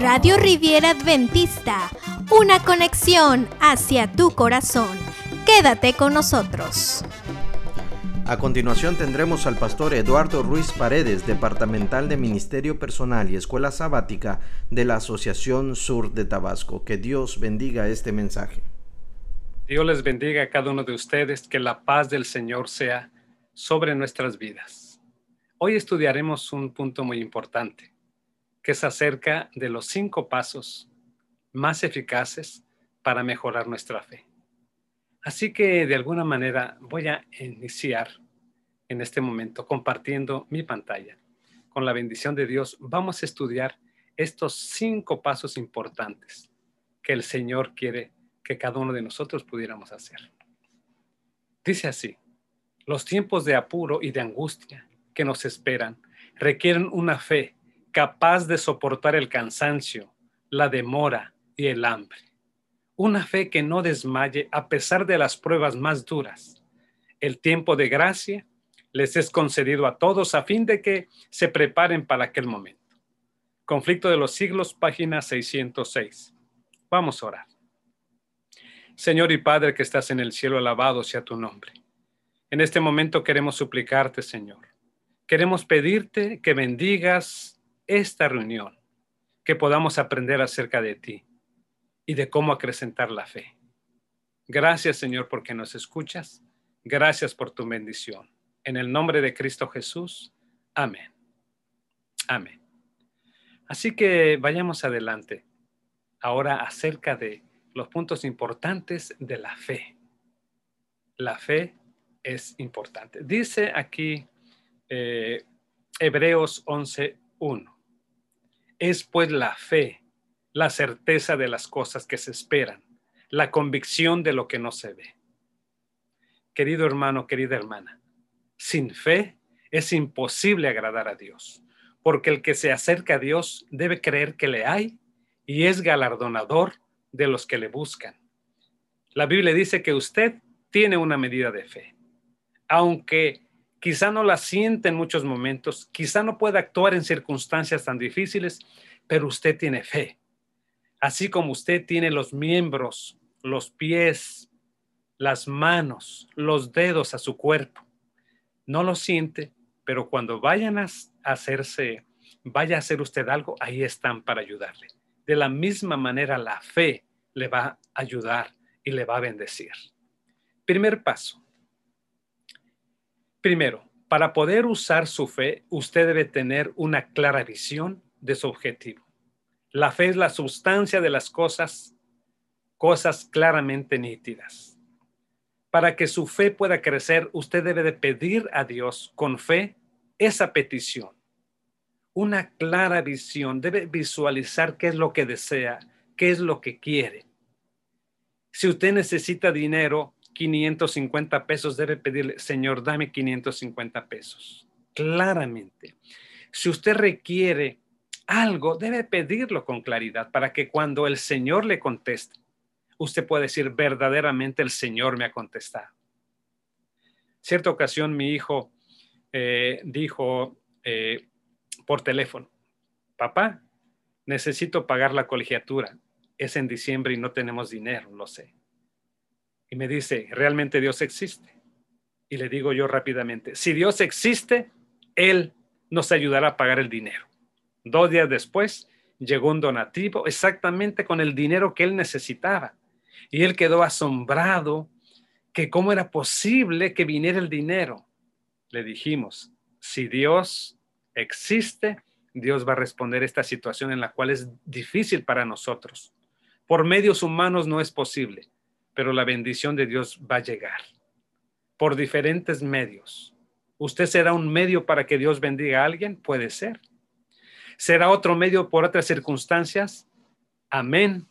Radio Riviera Adventista, una conexión hacia tu corazón. Quédate con nosotros. A continuación tendremos al pastor Eduardo Ruiz Paredes, departamental de Ministerio Personal y Escuela Sabática de la Asociación Sur de Tabasco. Que Dios bendiga este mensaje. Dios les bendiga a cada uno de ustedes, que la paz del Señor sea sobre nuestras vidas. Hoy estudiaremos un punto muy importante que es acerca de los cinco pasos más eficaces para mejorar nuestra fe. Así que de alguna manera voy a iniciar en este momento compartiendo mi pantalla. Con la bendición de Dios vamos a estudiar estos cinco pasos importantes que el Señor quiere que cada uno de nosotros pudiéramos hacer. Dice así, los tiempos de apuro y de angustia que nos esperan requieren una fe capaz de soportar el cansancio, la demora y el hambre. Una fe que no desmaye a pesar de las pruebas más duras. El tiempo de gracia les es concedido a todos a fin de que se preparen para aquel momento. Conflicto de los siglos, página 606. Vamos a orar. Señor y Padre que estás en el cielo, alabado sea tu nombre. En este momento queremos suplicarte, Señor. Queremos pedirte que bendigas esta reunión, que podamos aprender acerca de ti y de cómo acrecentar la fe. Gracias Señor porque nos escuchas. Gracias por tu bendición. En el nombre de Cristo Jesús. Amén. Amén. Así que vayamos adelante ahora acerca de los puntos importantes de la fe. La fe es importante. Dice aquí eh, Hebreos 11.1. Es pues la fe, la certeza de las cosas que se esperan, la convicción de lo que no se ve. Querido hermano, querida hermana, sin fe es imposible agradar a Dios, porque el que se acerca a Dios debe creer que le hay y es galardonador de los que le buscan. La Biblia dice que usted tiene una medida de fe, aunque quizá no la siente en muchos momentos, quizá no pueda actuar en circunstancias tan difíciles, pero usted tiene fe. Así como usted tiene los miembros, los pies, las manos, los dedos a su cuerpo. No lo siente, pero cuando vayan a hacerse, vaya a hacer usted algo, ahí están para ayudarle. De la misma manera, la fe le va a ayudar y le va a bendecir. Primer paso, Primero, para poder usar su fe, usted debe tener una clara visión de su objetivo. La fe es la sustancia de las cosas, cosas claramente nítidas. Para que su fe pueda crecer, usted debe de pedir a Dios con fe esa petición. Una clara visión, debe visualizar qué es lo que desea, qué es lo que quiere. Si usted necesita dinero, 550 pesos, debe pedirle, Señor, dame 550 pesos. Claramente. Si usted requiere algo, debe pedirlo con claridad para que cuando el Señor le conteste, usted pueda decir, verdaderamente el Señor me ha contestado. Cierta ocasión mi hijo eh, dijo eh, por teléfono, papá, necesito pagar la colegiatura. Es en diciembre y no tenemos dinero, lo sé y me dice, ¿realmente Dios existe? Y le digo yo rápidamente, si Dios existe, Él nos ayudará a pagar el dinero. Dos días después llegó un donativo exactamente con el dinero que él necesitaba. Y él quedó asombrado que cómo era posible que viniera el dinero. Le dijimos, si Dios existe, Dios va a responder esta situación en la cual es difícil para nosotros. Por medios humanos no es posible pero la bendición de Dios va a llegar por diferentes medios. ¿Usted será un medio para que Dios bendiga a alguien? Puede ser. ¿Será otro medio por otras circunstancias? Amén.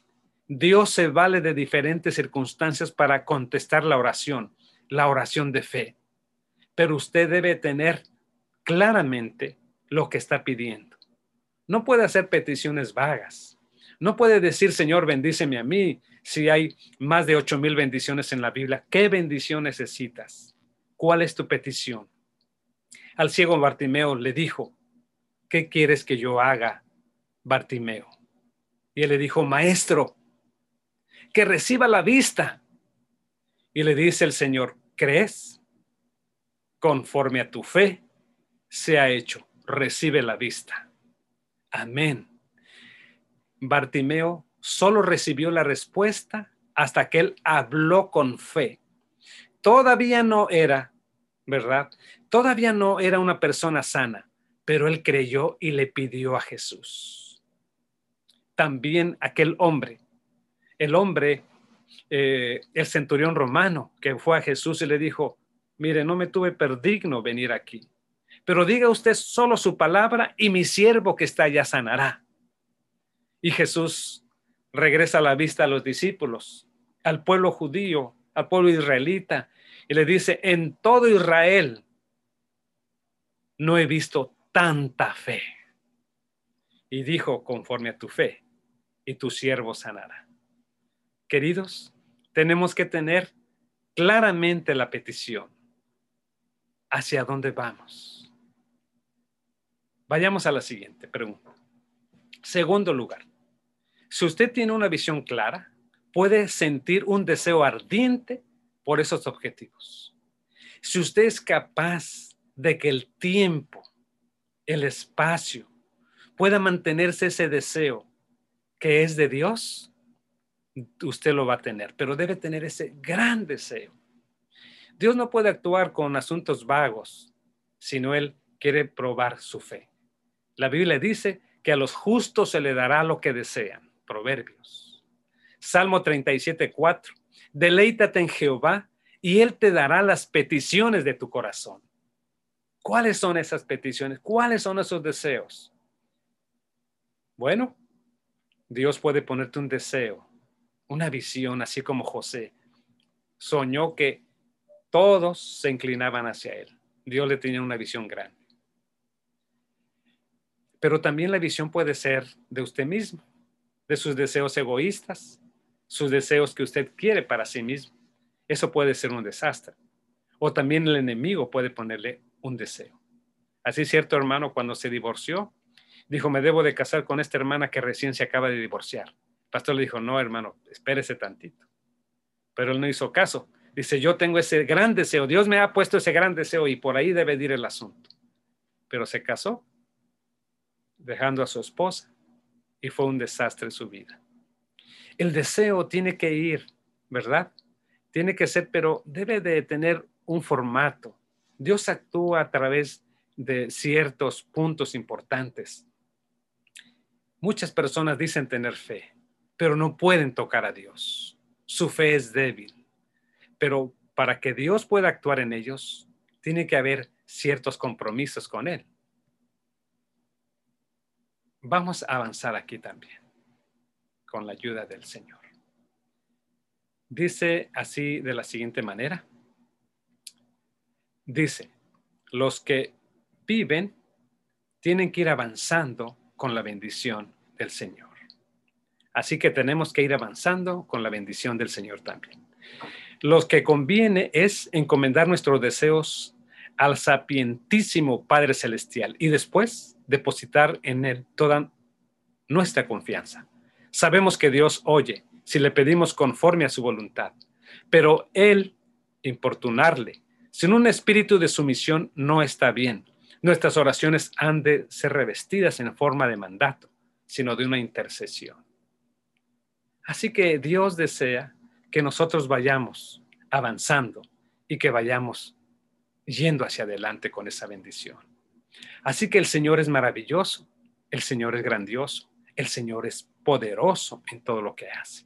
Dios se vale de diferentes circunstancias para contestar la oración, la oración de fe. Pero usted debe tener claramente lo que está pidiendo. No puede hacer peticiones vagas. No puede decir, Señor, bendíceme a mí, si hay más de ocho mil bendiciones en la Biblia, ¿qué bendición necesitas? ¿Cuál es tu petición? Al ciego Bartimeo le dijo, ¿qué quieres que yo haga, Bartimeo? Y él le dijo, maestro, que reciba la vista. Y le dice el Señor, ¿crees? Conforme a tu fe, se ha hecho, recibe la vista. Amén. Bartimeo solo recibió la respuesta hasta que él habló con fe. Todavía no era, ¿verdad? Todavía no era una persona sana, pero él creyó y le pidió a Jesús. También aquel hombre, el hombre, eh, el centurión romano, que fue a Jesús y le dijo, mire, no me tuve perdigno venir aquí, pero diga usted solo su palabra y mi siervo que está allá sanará. Y Jesús regresa la vista a los discípulos, al pueblo judío, al pueblo israelita, y le dice, en todo Israel no he visto tanta fe. Y dijo, conforme a tu fe, y tu siervo sanará. Queridos, tenemos que tener claramente la petición. ¿Hacia dónde vamos? Vayamos a la siguiente pregunta. Segundo lugar, si usted tiene una visión clara, puede sentir un deseo ardiente por esos objetivos. Si usted es capaz de que el tiempo, el espacio, pueda mantenerse ese deseo que es de Dios, usted lo va a tener, pero debe tener ese gran deseo. Dios no puede actuar con asuntos vagos, sino Él quiere probar su fe. La Biblia dice que a los justos se le dará lo que desean. Proverbios. Salmo 37, 4. Deleítate en Jehová y Él te dará las peticiones de tu corazón. ¿Cuáles son esas peticiones? ¿Cuáles son esos deseos? Bueno, Dios puede ponerte un deseo, una visión, así como José. Soñó que todos se inclinaban hacia Él. Dios le tenía una visión grande. Pero también la visión puede ser de usted mismo de sus deseos egoístas, sus deseos que usted quiere para sí mismo. Eso puede ser un desastre. O también el enemigo puede ponerle un deseo. Así cierto hermano cuando se divorció, dijo, me debo de casar con esta hermana que recién se acaba de divorciar. El pastor le dijo, no hermano, espérese tantito. Pero él no hizo caso. Dice, yo tengo ese gran deseo, Dios me ha puesto ese gran deseo y por ahí debe ir el asunto. Pero se casó, dejando a su esposa y fue un desastre su vida. El deseo tiene que ir, ¿verdad? Tiene que ser, pero debe de tener un formato. Dios actúa a través de ciertos puntos importantes. Muchas personas dicen tener fe, pero no pueden tocar a Dios. Su fe es débil. Pero para que Dios pueda actuar en ellos, tiene que haber ciertos compromisos con Él. Vamos a avanzar aquí también, con la ayuda del Señor. Dice así de la siguiente manera. Dice, los que viven tienen que ir avanzando con la bendición del Señor. Así que tenemos que ir avanzando con la bendición del Señor también. Los que conviene es encomendar nuestros deseos al sapientísimo Padre Celestial y después depositar en Él toda nuestra confianza. Sabemos que Dios oye si le pedimos conforme a su voluntad, pero Él, importunarle, sin un espíritu de sumisión no está bien. Nuestras oraciones han de ser revestidas en forma de mandato, sino de una intercesión. Así que Dios desea que nosotros vayamos avanzando y que vayamos yendo hacia adelante con esa bendición. Así que el Señor es maravilloso, el Señor es grandioso, el Señor es poderoso en todo lo que hace.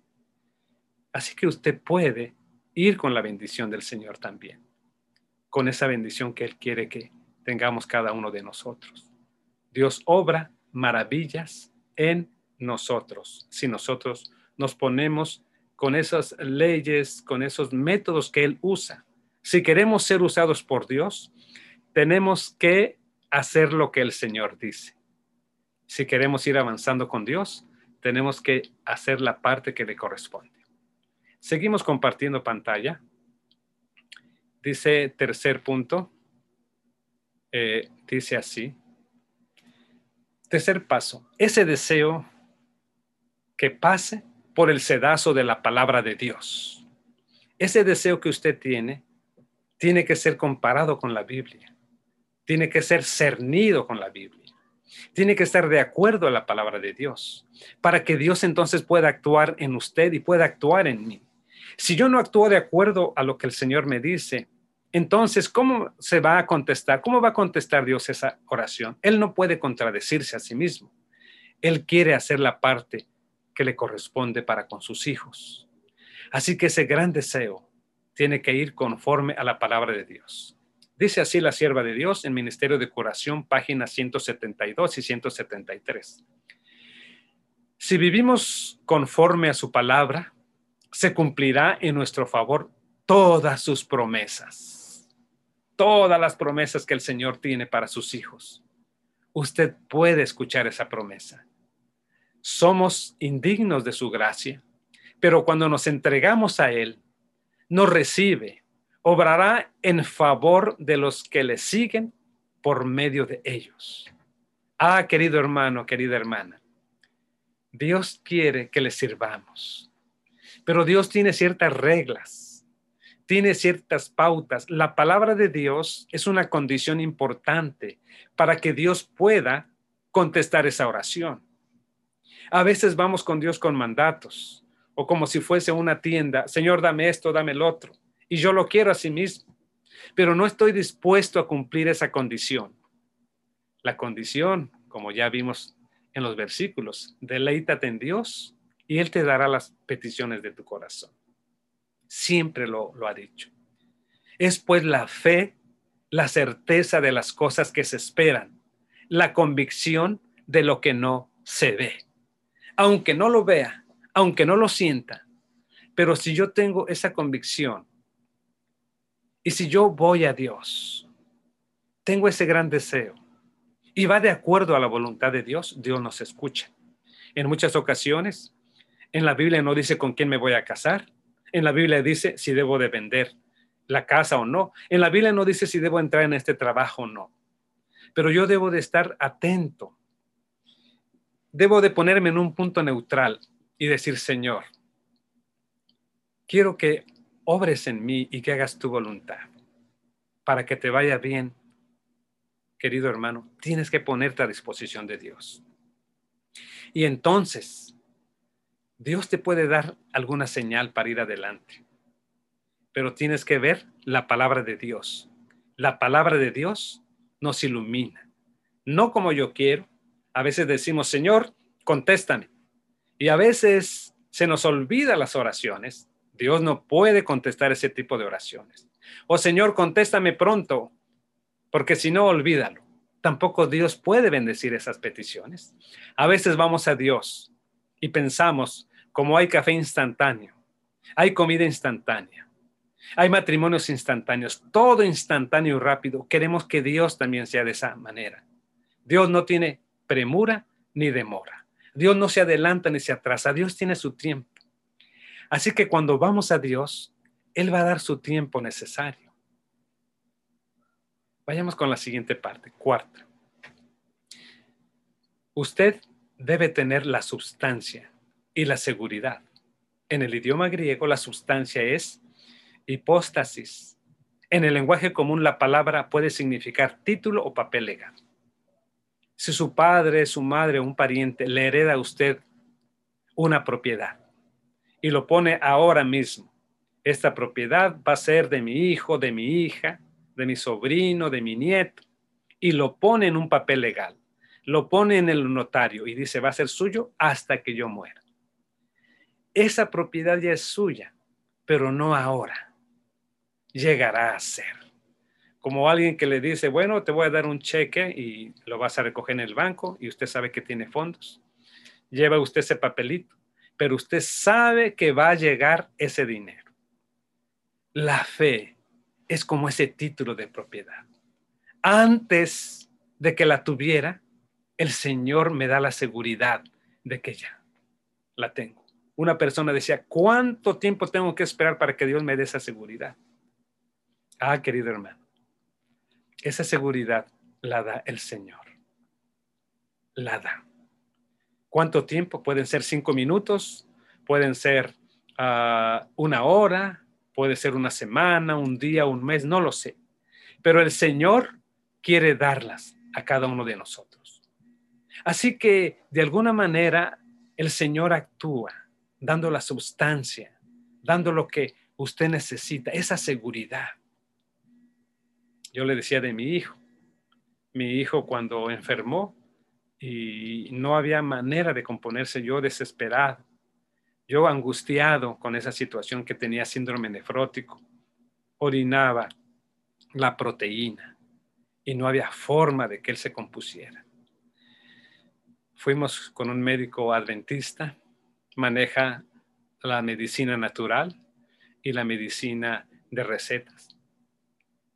Así que usted puede ir con la bendición del Señor también, con esa bendición que Él quiere que tengamos cada uno de nosotros. Dios obra maravillas en nosotros, si nosotros nos ponemos con esas leyes, con esos métodos que Él usa. Si queremos ser usados por Dios, tenemos que hacer lo que el Señor dice. Si queremos ir avanzando con Dios, tenemos que hacer la parte que le corresponde. Seguimos compartiendo pantalla. Dice tercer punto, eh, dice así. Tercer paso, ese deseo que pase por el sedazo de la palabra de Dios. Ese deseo que usted tiene tiene que ser comparado con la Biblia, tiene que ser cernido con la Biblia, tiene que estar de acuerdo a la palabra de Dios, para que Dios entonces pueda actuar en usted y pueda actuar en mí. Si yo no actúo de acuerdo a lo que el Señor me dice, entonces, ¿cómo se va a contestar? ¿Cómo va a contestar Dios esa oración? Él no puede contradecirse a sí mismo. Él quiere hacer la parte que le corresponde para con sus hijos. Así que ese gran deseo tiene que ir conforme a la palabra de Dios. Dice así la sierva de Dios en Ministerio de Curación, páginas 172 y 173. Si vivimos conforme a su palabra, se cumplirá en nuestro favor todas sus promesas, todas las promesas que el Señor tiene para sus hijos. Usted puede escuchar esa promesa. Somos indignos de su gracia, pero cuando nos entregamos a Él, nos recibe, obrará en favor de los que le siguen por medio de ellos. Ah, querido hermano, querida hermana, Dios quiere que le sirvamos, pero Dios tiene ciertas reglas, tiene ciertas pautas. La palabra de Dios es una condición importante para que Dios pueda contestar esa oración. A veces vamos con Dios con mandatos o como si fuese una tienda, Señor, dame esto, dame el otro, y yo lo quiero a sí mismo, pero no estoy dispuesto a cumplir esa condición. La condición, como ya vimos en los versículos, deleítate en Dios y Él te dará las peticiones de tu corazón. Siempre lo, lo ha dicho. Es pues la fe, la certeza de las cosas que se esperan, la convicción de lo que no se ve. Aunque no lo vea, aunque no lo sienta, pero si yo tengo esa convicción y si yo voy a Dios, tengo ese gran deseo y va de acuerdo a la voluntad de Dios, Dios nos escucha. En muchas ocasiones, en la Biblia no dice con quién me voy a casar. En la Biblia dice si debo de vender la casa o no. En la Biblia no dice si debo entrar en este trabajo o no. Pero yo debo de estar atento. Debo de ponerme en un punto neutral y decir, Señor, quiero que obres en mí y que hagas tu voluntad para que te vaya bien querido hermano, tienes que ponerte a disposición de Dios. Y entonces, Dios te puede dar alguna señal para ir adelante, pero tienes que ver la palabra de Dios. La palabra de Dios nos ilumina, no como yo quiero. A veces decimos, Señor, contéstame. Y a veces se nos olvida las oraciones. Dios no puede contestar ese tipo de oraciones. O Señor, contéstame pronto porque si no, olvídalo. Tampoco Dios puede bendecir esas peticiones. A veces vamos a Dios y pensamos, como hay café instantáneo, hay comida instantánea, hay matrimonios instantáneos, todo instantáneo y rápido. Queremos que Dios también sea de esa manera. Dios no tiene premura ni demora. Dios no se adelanta ni se atrasa. Dios tiene su tiempo. Así que cuando vamos a Dios, Él va a dar su tiempo necesario. Vayamos con la siguiente parte, cuarta. Usted debe tener la sustancia y la seguridad. En el idioma griego la sustancia es hipóstasis. En el lenguaje común la palabra puede significar título o papel legal. Si su padre, su madre o un pariente le hereda a usted una propiedad y lo pone ahora mismo, esta propiedad va a ser de mi hijo, de mi hija, de mi sobrino, de mi nieto, y lo pone en un papel legal, lo pone en el notario y dice, va a ser suyo hasta que yo muera. Esa propiedad ya es suya, pero no ahora. Llegará a ser. Como alguien que le dice, bueno, te voy a dar un cheque y lo vas a recoger en el banco y usted sabe que tiene fondos. Lleva usted ese papelito, pero usted sabe que va a llegar ese dinero. La fe es como ese título de propiedad. Antes de que la tuviera, el Señor me da la seguridad de que ya la tengo. Una persona decía, ¿cuánto tiempo tengo que esperar para que Dios me dé esa seguridad? Ah, querido hermano, esa seguridad la da el Señor. la da. ¿Cuánto tiempo? Pueden ser cinco minutos, pueden ser ah, una hora, puede ser una semana, un día, un mes, no lo sé. Pero el Señor quiere darlas a cada uno de nosotros. Así que de alguna manera el Señor actúa dando la sustancia, dando lo que usted necesita, esa seguridad. Yo le decía de mi hijo, mi hijo cuando enfermó y no había manera de componerse, yo desesperado, yo angustiado con esa situación que tenía síndrome nefrótico, orinaba la proteína y no había forma de que él se compusiera. Fuimos con un médico adventista, maneja la medicina natural y la medicina de recetas,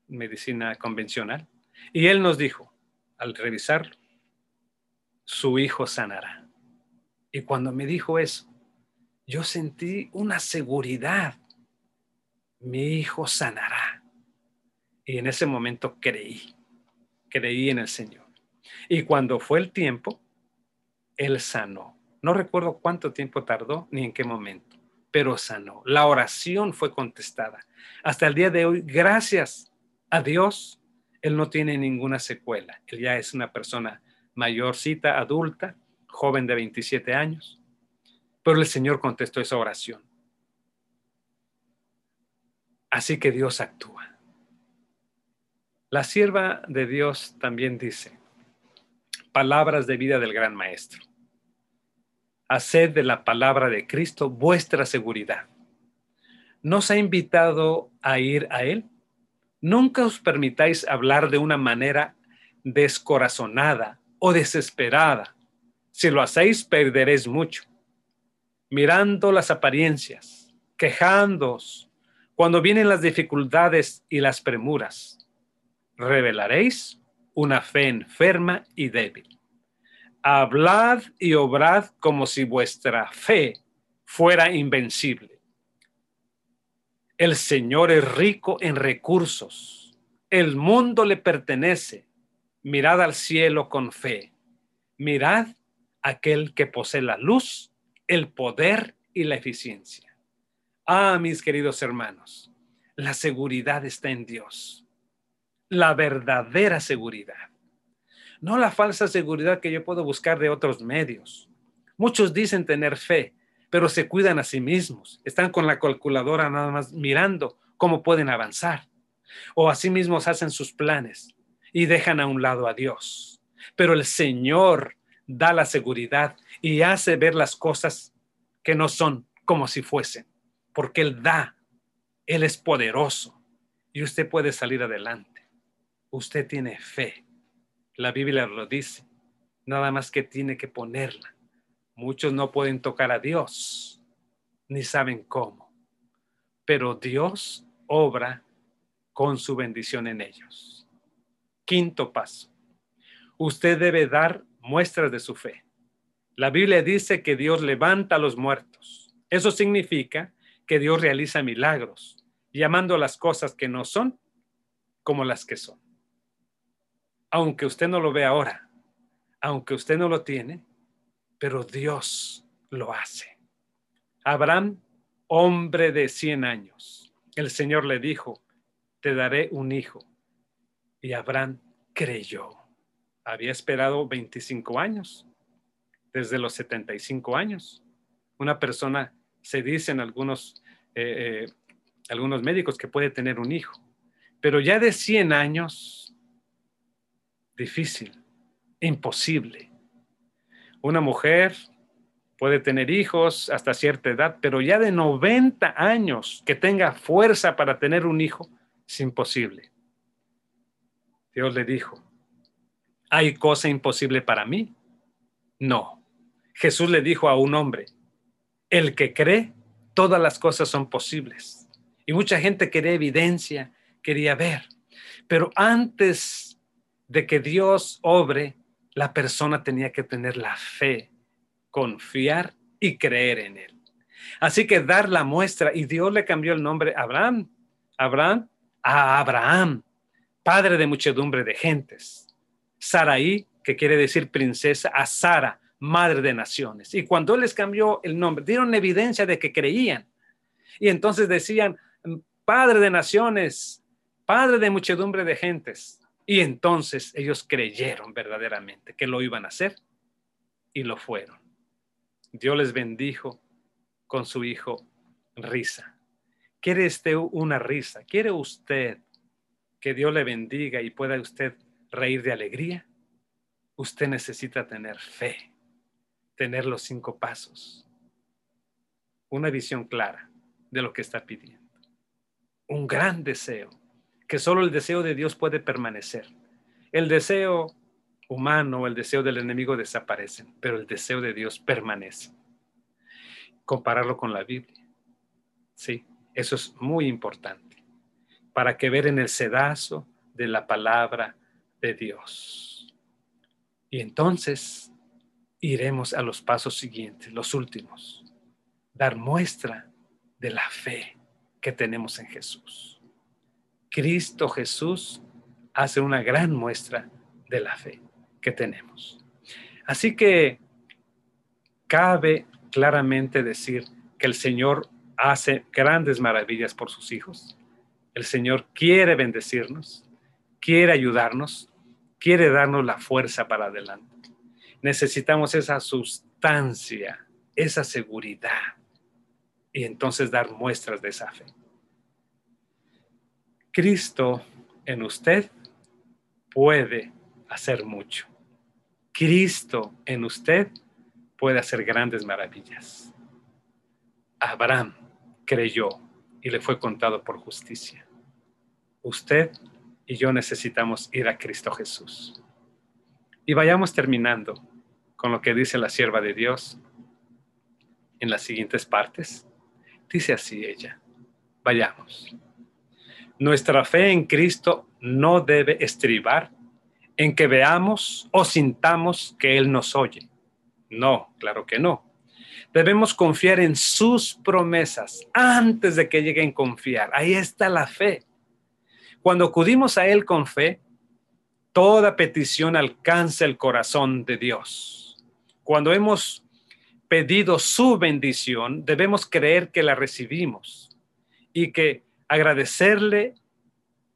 medicina convencional. Y él nos dijo, al revisarlo, su hijo sanará. Y cuando me dijo eso, yo sentí una seguridad. Mi hijo sanará. Y en ese momento creí, creí en el Señor. Y cuando fue el tiempo, Él sanó. No recuerdo cuánto tiempo tardó ni en qué momento, pero sanó. La oración fue contestada. Hasta el día de hoy, gracias a Dios, Él no tiene ninguna secuela. Él ya es una persona mayorcita, adulta, joven de 27 años. Pero el Señor contestó esa oración. Así que Dios actúa. La sierva de Dios también dice, palabras de vida del gran maestro. Haced de la palabra de Cristo vuestra seguridad. ¿Nos ha invitado a ir a Él? Nunca os permitáis hablar de una manera descorazonada o desesperada. Si lo hacéis, perderéis mucho. Mirando las apariencias, quejándoos, cuando vienen las dificultades y las premuras, revelaréis una fe enferma y débil. Hablad y obrad como si vuestra fe fuera invencible. El Señor es rico en recursos. El mundo le pertenece mirad al cielo con fe, mirad aquel que posee la luz, el poder y la eficiencia. Ah, mis queridos hermanos, la seguridad está en Dios, la verdadera seguridad, no la falsa seguridad que yo puedo buscar de otros medios. Muchos dicen tener fe, pero se cuidan a sí mismos, están con la calculadora nada más mirando cómo pueden avanzar, o a sí mismos hacen sus planes y dejan a un lado a Dios. Pero el Señor da la seguridad y hace ver las cosas que no son como si fuesen, porque Él da, Él es poderoso y usted puede salir adelante. Usted tiene fe. La Biblia lo dice, nada más que tiene que ponerla. Muchos no pueden tocar a Dios, ni saben cómo, pero Dios obra con su bendición en ellos. Quinto paso. Usted debe dar muestras de su fe. La Biblia dice que Dios levanta a los muertos. Eso significa que Dios realiza milagros, llamando las cosas que no son como las que son. Aunque usted no lo ve ahora, aunque usted no lo tiene, pero Dios lo hace. Abraham, hombre de 100 años, el Señor le dijo, te daré un hijo. Y Abraham creyó. Había esperado 25 años, desde los 75 años. Una persona, se dice en algunos, eh, eh, algunos médicos que puede tener un hijo, pero ya de 100 años, difícil, imposible. Una mujer puede tener hijos hasta cierta edad, pero ya de 90 años que tenga fuerza para tener un hijo, es imposible. Dios le dijo, ¿hay cosa imposible para mí? No. Jesús le dijo a un hombre, el que cree, todas las cosas son posibles. Y mucha gente quería evidencia, quería ver. Pero antes de que Dios obre, la persona tenía que tener la fe, confiar y creer en él. Así que dar la muestra, y Dios le cambió el nombre a Abraham, Abraham, a Abraham, padre de muchedumbre de gentes. Saraí que quiere decir princesa, a Sara, madre de naciones. Y cuando les cambió el nombre, dieron evidencia de que creían. Y entonces decían, padre de naciones, padre de muchedumbre de gentes. Y entonces ellos creyeron verdaderamente que lo iban a hacer y lo fueron. Dios les bendijo con su hijo risa. ¿Quiere usted una risa? ¿Quiere usted que Dios le bendiga y pueda usted reír de alegría? Usted necesita tener fe, tener los cinco pasos, una visión clara de lo que está pidiendo, un gran deseo, que solo el deseo de Dios puede permanecer. El deseo humano, el deseo del enemigo desaparecen, pero el deseo de Dios permanece. Compararlo con la Biblia. Sí, eso es muy importante para que ver en el sedazo de la palabra de Dios. Y entonces iremos a los pasos siguientes, los últimos. Dar muestra de la fe que tenemos en Jesús. Cristo Jesús hace una gran muestra de la fe que tenemos. Así que cabe claramente decir que el Señor hace grandes maravillas por sus hijos. El Señor quiere bendecirnos, quiere ayudarnos, quiere darnos la fuerza para adelante. Necesitamos esa sustancia, esa seguridad y entonces dar muestras de esa fe. Cristo en usted puede hacer mucho. Cristo en usted puede hacer grandes maravillas. Abraham creyó y le fue contado por justicia. Usted y yo necesitamos ir a Cristo Jesús. Y vayamos terminando con lo que dice la sierva de Dios en las siguientes partes. Dice así ella, vayamos. Nuestra fe en Cristo no debe estribar en que veamos o sintamos que Él nos oye. No, claro que no. Debemos confiar en sus promesas antes de que lleguen a confiar. Ahí está la fe. Cuando acudimos a Él con fe, toda petición alcanza el corazón de Dios. Cuando hemos pedido su bendición, debemos creer que la recibimos y que agradecerle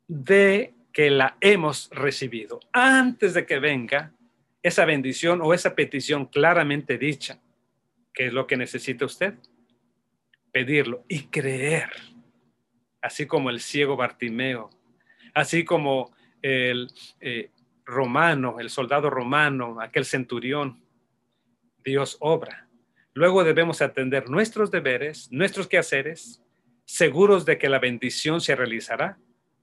de que la hemos recibido antes de que venga esa bendición o esa petición claramente dicha. ¿Qué es lo que necesita usted? Pedirlo y creer. Así como el ciego Bartimeo, así como el eh, romano, el soldado romano, aquel centurión. Dios obra. Luego debemos atender nuestros deberes, nuestros quehaceres, seguros de que la bendición se realizará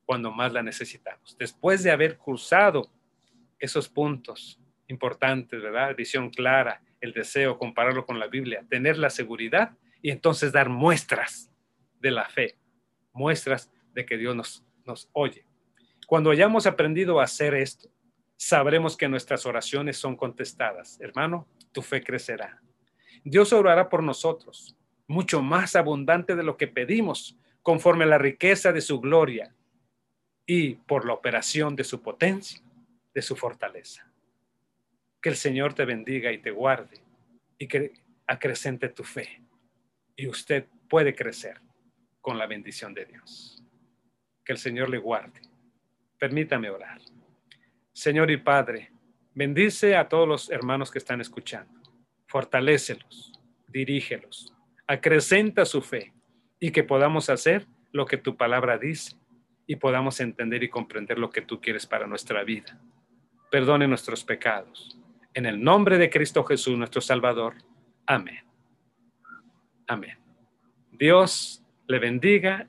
cuando más la necesitamos. Después de haber cruzado esos puntos importantes, ¿verdad? Visión clara, el deseo, compararlo con la Biblia, tener la seguridad y entonces dar muestras de la fe, muestras de que Dios nos, nos oye. Cuando hayamos aprendido a hacer esto, sabremos que nuestras oraciones son contestadas. Hermano, tu fe crecerá. Dios orará por nosotros, mucho más abundante de lo que pedimos, conforme a la riqueza de su gloria y por la operación de su potencia, de su fortaleza. Que el Señor te bendiga y te guarde y que acrecente tu fe. Y usted puede crecer con la bendición de Dios. Que el Señor le guarde. Permítame orar. Señor y Padre, bendice a todos los hermanos que están escuchando. Fortalécelos, dirígelos, acrecenta su fe y que podamos hacer lo que tu palabra dice y podamos entender y comprender lo que tú quieres para nuestra vida. Perdone nuestros pecados en el nombre de Cristo Jesús, nuestro Salvador. Amén. Amén. Dios le bendiga